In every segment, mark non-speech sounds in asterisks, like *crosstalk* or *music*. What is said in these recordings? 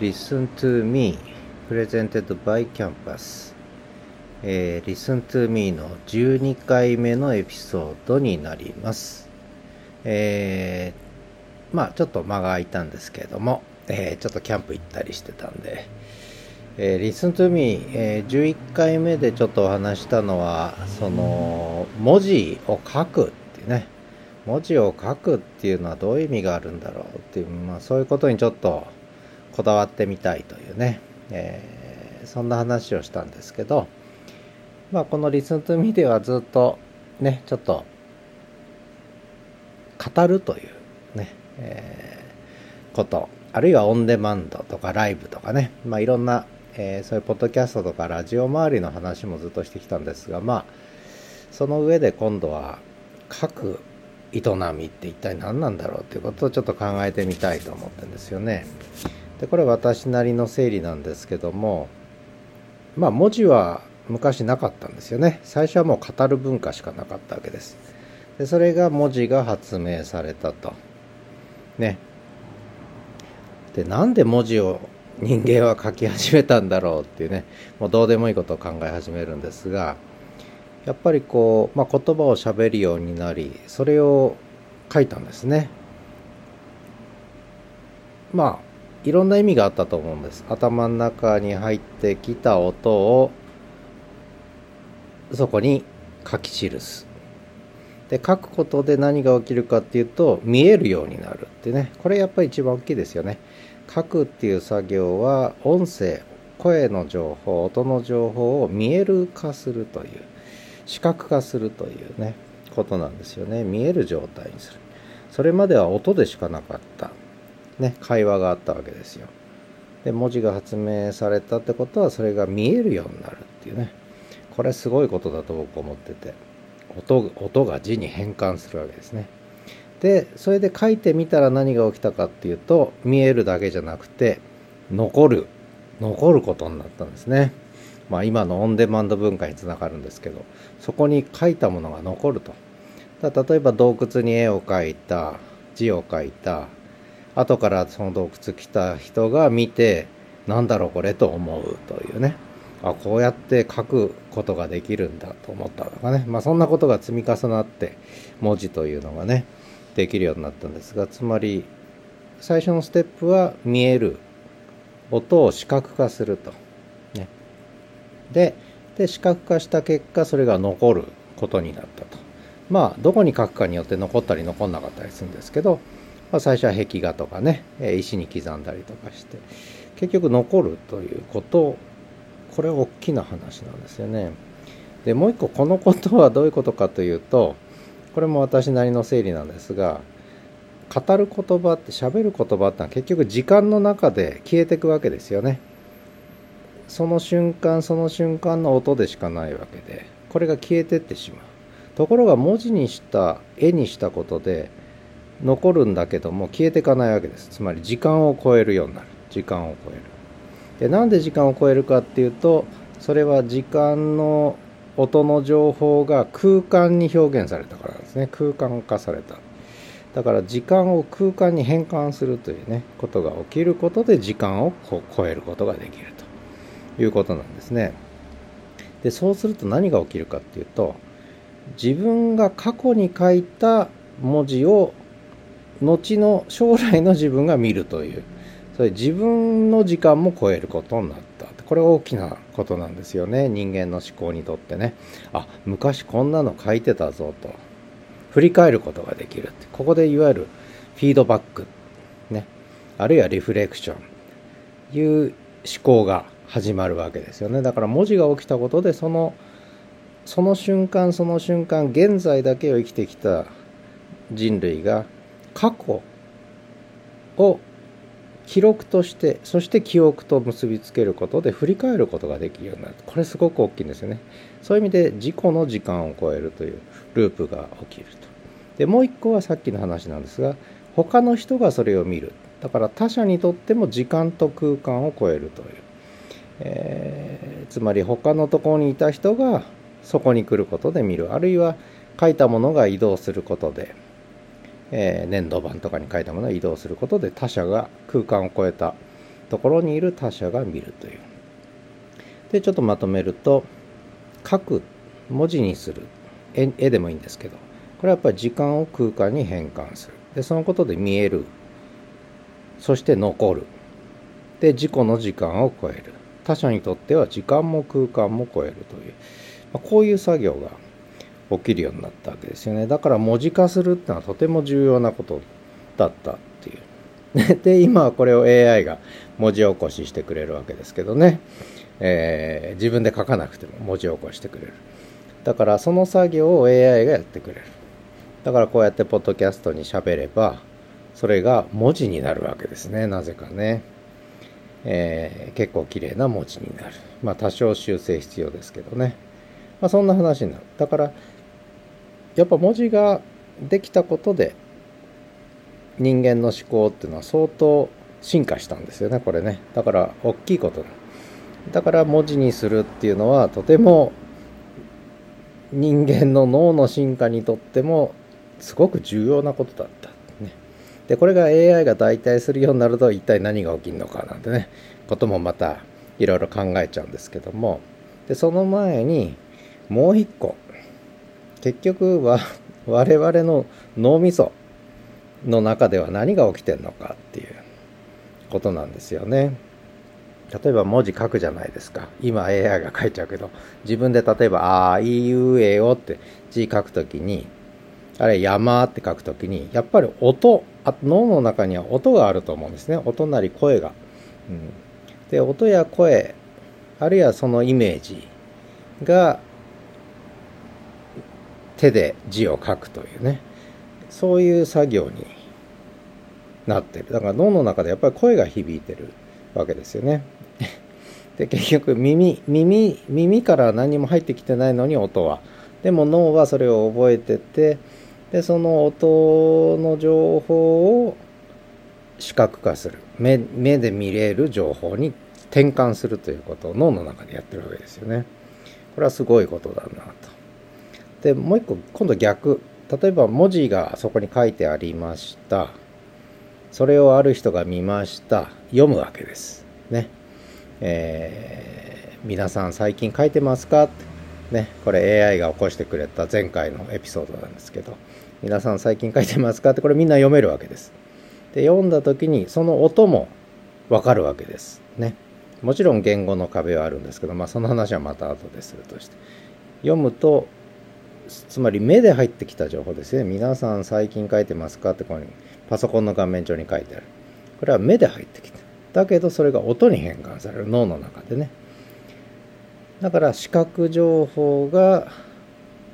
Listen to Me Presented by Campus、えー、Listen to Me の12回目のエピソードになります。えー、まあちょっと間が空いたんですけれども、えー、ちょっとキャンプ行ったりしてたんで、えー、Listen to Me、えー、11回目でちょっとお話したのはその文字を書くってね。文字を書くっていうのはどういう意味があるんだろうっていう、まあ、そういうことにちょっとこだわってみたいというね、えー、そんな話をしたんですけど、まあ、この Listen to Me ではずっとねちょっと語るというね、えー、ことあるいはオンデマンドとかライブとかね、まあ、いろんな、えー、そういうポッドキャストとかラジオ周りの話もずっとしてきたんですがまあその上で今度は各営みって一体何なんだろうっていうことをちょっと考えてみたいと思ってるんですよね。でこれ私なりの整理なんですけどもまあ文字は昔なかったんですよね。最初はもう語る文化しかなかったわけです。でそれが文字が発明されたと。ね。でなんで文字を人間は書き始めたんだろうっていうねもうどうでもいいことを考え始めるんですがやっぱりこう、まあ、言葉をしゃべるようになりそれを書いたんですねまあいろんな意味があったと思うんです。頭の中に入ってきた音をそこに書き記す。で書くことで何が起きるかっていうと見えるようになるってね。これやっぱり一番大きいですよね。書くっていう作業は音声声の情報音の情報を見える化するという視覚化するというねことなんですよね。見える状態にする。それまでは音でしかなかった。ね会話があったわけですよ。で文字が発明されたってことはそれが見えるようになるっていうね。これすごいことだと僕思ってて。音音が字に変換するわけですね。でそれで書いてみたら何が起きたかっていうと見えるだけじゃなくて残る残ることになったんですね。まあ、今のオンデマンド文化につながるんですけどそこに書いたものが残ると。例えば洞窟に絵を描いた字を書いた後からその洞窟来た人が見てなんだろうこれと思うというね。あこうやって書くことができるんだと思ったとかね。まあそんなことが積み重なって文字というのがねできるようになったんですがつまり最初のステップは見える音を視覚化すると。でで視覚化した結果それが残ることになったと。まあどこに書くかによって残ったり残んなかったりするんですけど、まあ、最初は壁画とかね石に刻んだりとかして結局残るということこれ大きな話なんですよね。でもう一個このことはどういうことかというとこれも私なりの整理なんですが語る言葉って喋る言葉ってのは結局時間の中で消えていくわけですよね。その瞬間その瞬間の音でしかないわけでこれが消えてってしまう。ところが文字にした絵にしたことで残るんだけども消えていかないわけです。つまり時間を超えるようになる。時間を超える。でなんで時間を超えるかっていうとそれは時間の音の情報が空間に表現されたからですね。空間化された。だから時間を空間に変換するというねことが起きることで時間を超えることができると。いうことなんですね。でそうすると何が起きるかっていうと自分が過去に書いた文字を後の将来の自分が見るという。それ自分の時間も超えることになった。これ大きなことなんですよね。人間の思考にとってね。あ昔こんなの書いてたぞと。振り返ることができるって。ここでいわゆるフィードバックね。あるいはリフレクション。いう思考が始まるわけですよね。だから文字が起きたことでそのその瞬間その瞬間現在だけを生きてきた人類が過去を記録としてそして記憶と結びつけることで振り返ることができるようになる。これすごく大きいんですよね。そういう意味で自己の時間を超えるというループが起きると。でもう一個はさっきの話なんですが他の人がそれを見る。だから他者にとっても時間と空間を超えるという。えー、つまり他のところにいた人がそこに来ることで見る。あるいは書いたものが移動することで、えー、粘土板とかに書いたものが移動することで他者が空間を超えたところにいる他者が見るという。で、ちょっとまとめると、書く、文字にする、絵絵でもいいんですけど、これはやっぱり時間を空間に変換する。で、そのことで見える。そして残る。で、自己の時間を超える。他者にとっては時間も空間も超えるという、まあ、こういう作業が起きるようになったわけですよね。だから文字化するってのはとても重要なことだったっていう。*laughs* で、今はこれを AI が文字起こししてくれるわけですけどね。えー、自分で書かなくても文字起こしてくれる。だからその作業を AI がやってくれる。だからこうやってポッドキャストに喋れば、それが文字になるわけですね。なぜかね。えー、結構綺麗な文字になる。まあ多少修正必要ですけどね。まあそんな話になる。だから、やっぱ文字ができたことで人間の思考っていうのは相当進化したんですよねこれね。だから大きいこと。だだから文字にするっていうのはとても人間の脳の進化にとってもすごく重要なことだった。ね、でこれが AI が代替するようになると一体何が起きるのかなんてねこともまたいろいろ考えちゃうんですけども。でその前にもう一個。結局は *laughs* 我々の脳みその中では何が起きてるのかっていうことなんですよね。例えば文字書くじゃないですか。今 AI が書いちゃうけど、自分で例えば、ああいいうえおって字書くときに、あれ山って書くときに、やっぱり音あ、脳の中には音があると思うんですね。音なり声が。うん、で、音や声、あるいはそのイメージが手で字を書くというね。そういう作業になってる。だから脳の中でやっぱり声が響いてるわけですよね。*laughs* で結局耳耳耳から何も入ってきてないのに音は。でも脳はそれを覚えててでその音の情報を視覚化する。目目で見れる情報に転換するということを脳の中でやってるわけですよね。これはすごいことだなと。でもう一個今度逆。例えば文字がそこに書いてありました。それをある人が見ました。読むわけです。ね。えー、皆さん最近書いてますか？ね。これ AI が起こしてくれた前回のエピソードなんですけど。皆さん最近書いてますか？ってこれみんな読めるわけです。で読んだ時にその音もわかるわけです。ね。もちろん言語の壁はあるんですけど、まあ、その話はまた後でするとして。読むとつまり目で入ってきた情報ですね。皆さん最近書いてますか？ってここにパソコンの画面上に書いてある。これは目で入ってきた。だけどそれが音に変換される脳の中でね。だから視覚情報が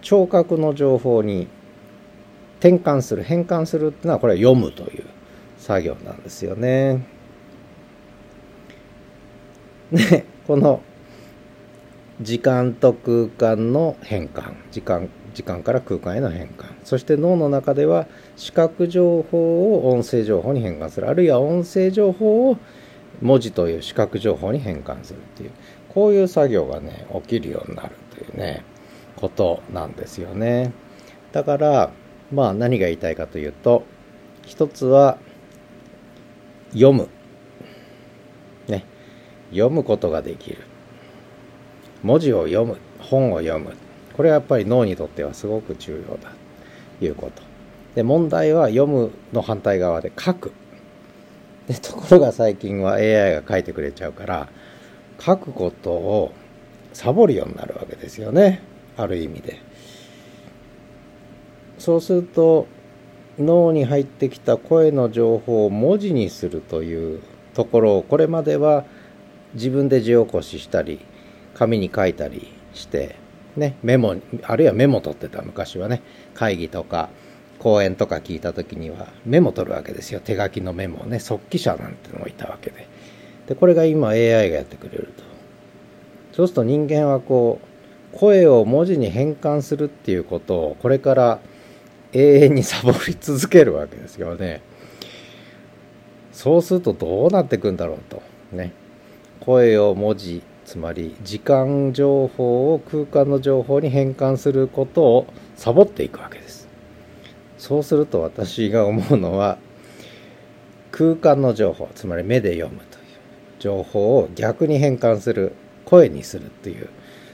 聴覚の情報に転換する、変換するっていうのはこれは読むという作業なんですよね。で、この時間と空間の変換。時間時間から空間への変換。そして脳の中では視覚情報を音声情報に変換する。あるいは音声情報を文字という視覚情報に変換するっていう。こういう作業がね起きるようになるというねことなんですよね。だからまあ何が言いたいかというと一つは読む。ね。読むことができる。文字を読む本を読む。これはやっぱり脳にとってはすごく重要だということ。で問題は読むの反対側で書く。でところが最近は AI が書いてくれちゃうから書くことをサボるようになるわけですよね。ある意味で。そうすると脳に入ってきた声の情報を文字にするというところをこれまでは自分で字起こししたり紙に書いたりして、ね、メモ、あるいはメモ取ってた昔はね、会議とか講演とか聞いた時にはメモ取るわけですよ。手書きのメモをね、速記者なんてのもいたわけで。で、これが今 AI がやってくれると。そうすると人間はこう、声を文字に変換するっていうことをこれから永遠にサボり続けるわけですよね。そうするとどうなっていくんだろうと。ね。声を文字つまり時間情報を空間の情報に変換することをサボっていくわけです。そうすると私が思うのは空間の情報つまり目で読むという情報を逆に変換する声にするっていう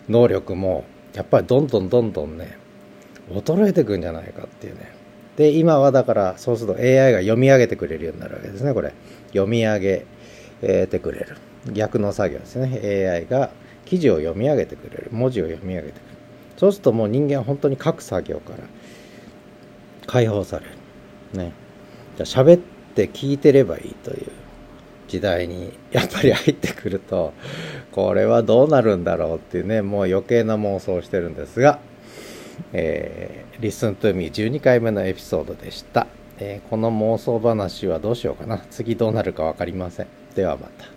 能力もやっぱりどんどんどんどんね衰えてくんじゃないかっていうね。で今はだからそうすると AI が読み上げてくれるようになるわけですねこれ。読み上げてくれる。逆の作業ですね。AI が記事を読み上げてくれる。文字を読み上げてくれる。そうするともう人間は本当に書く作業から解放される。ね。じゃあ喋って聞いてればいいという時代にやっぱり入ってくるとこれはどうなるんだろうっていうねもう余計な妄想をしてるんですが、えー、Listen to me 12回目のエピソードでした、えー、この妄想話はどうしようかな。次どうなるか分かりません。ではまた。